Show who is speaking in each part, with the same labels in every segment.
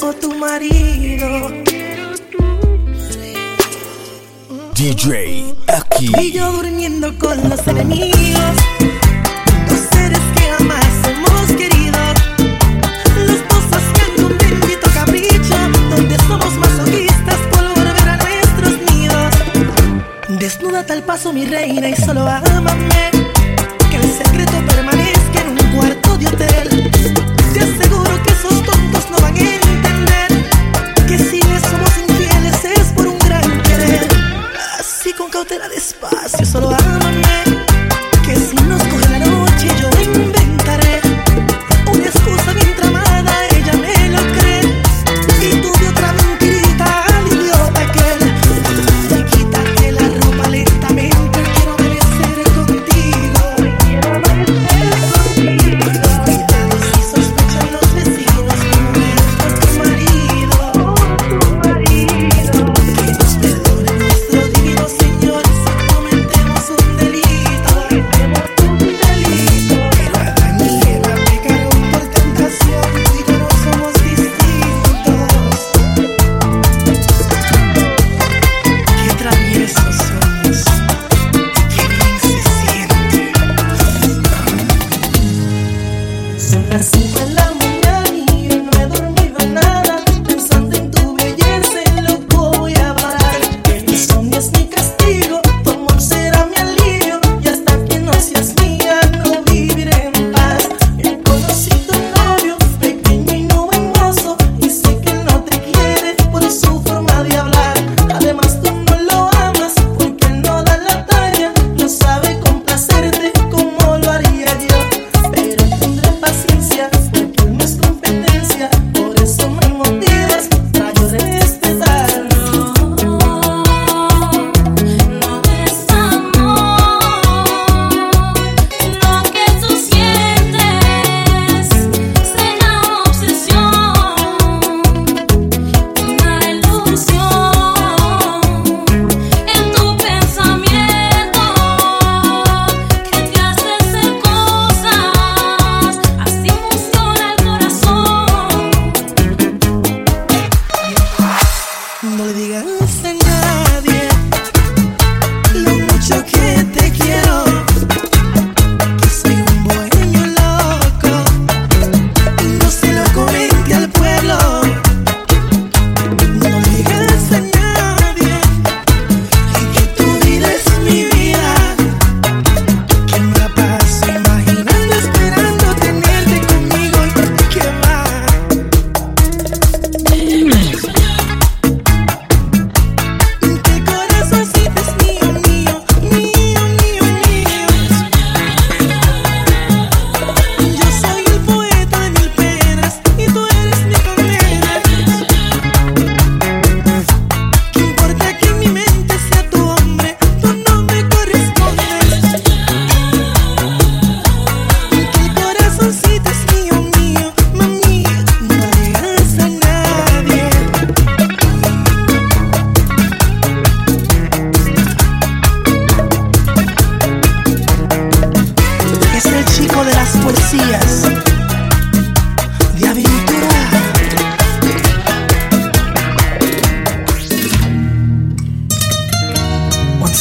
Speaker 1: o tu marido.
Speaker 2: DJ aquí.
Speaker 1: Y yo durmiendo con los enemigos. Los seres que amas hemos querido. Las cosas que han convertido capricho. Donde somos masoquistas por volver a nuestros nidos. Desnuda al paso, mi reina, y solo ámame. son las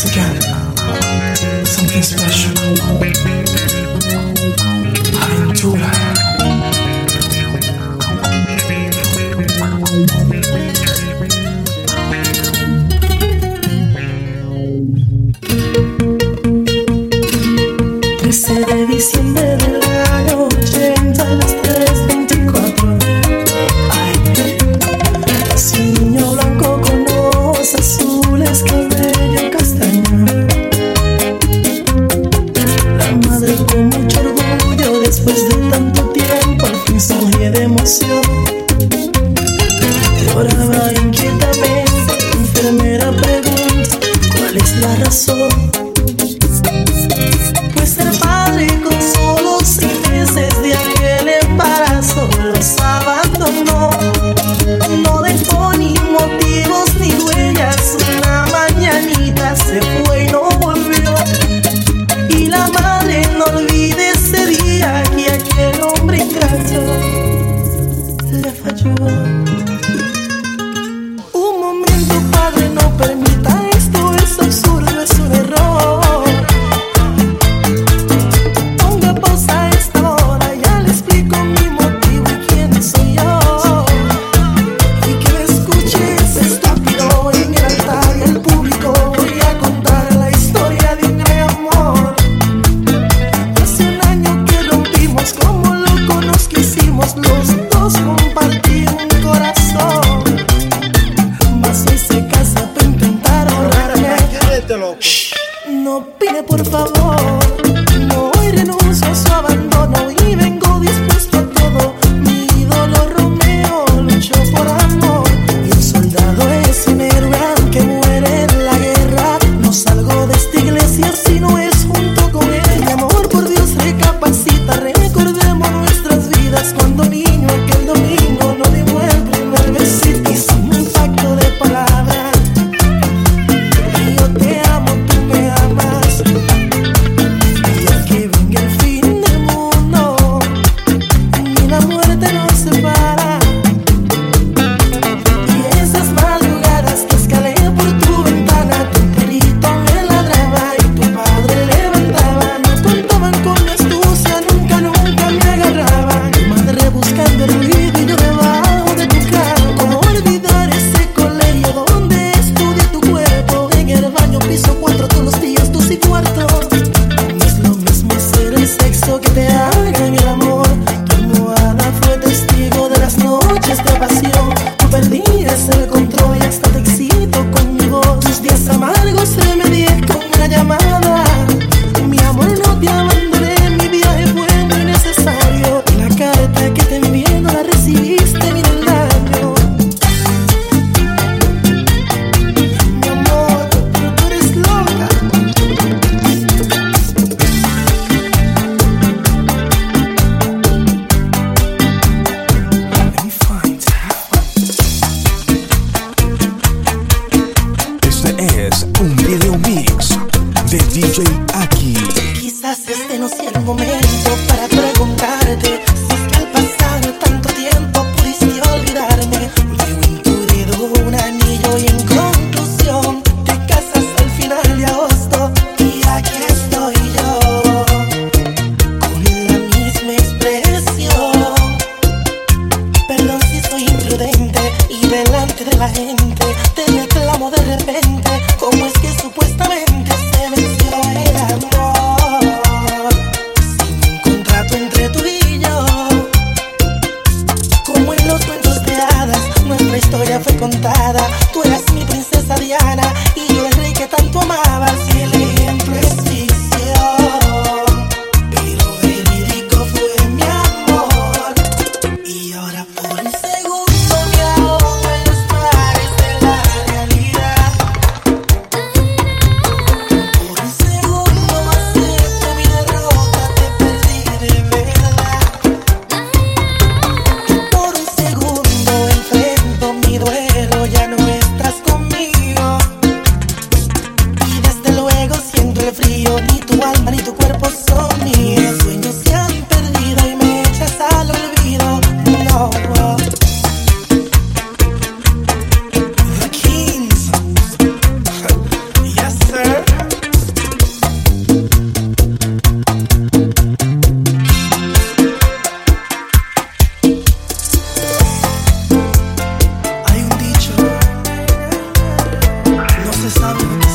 Speaker 1: once again something special. Aventura.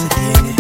Speaker 1: Baby,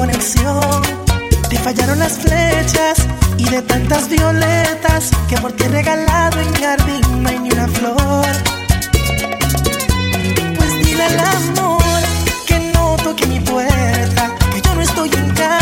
Speaker 1: conexión. Te fallaron las flechas y de tantas violetas que por ti he regalado en mi jardín no hay ni una flor. Pues dile al amor que no toque mi puerta, que yo no estoy en casa,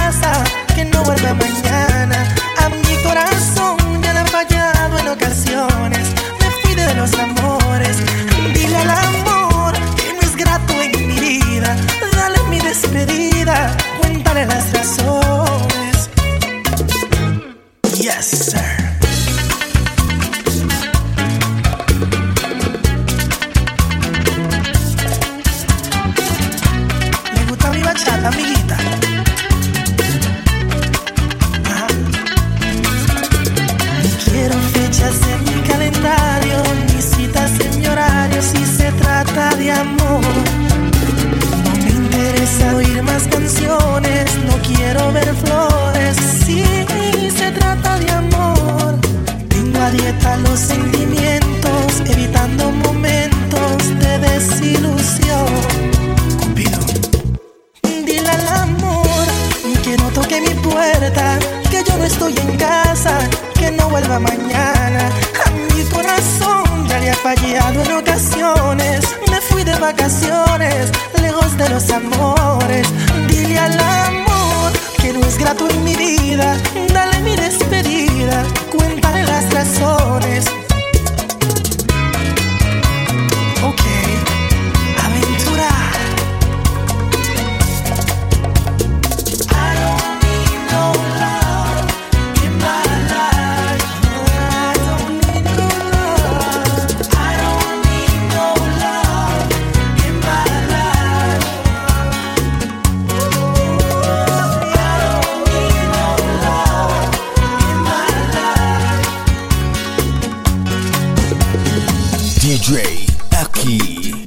Speaker 1: que yo no estoy en casa, que no vuelva mañana. A mi corazón ya le ha fallado en ocasiones. Me fui de vacaciones, lejos de los amores. Dile al amor que no es grato en mi vida. Dale mi despedida, cuéntale las razones.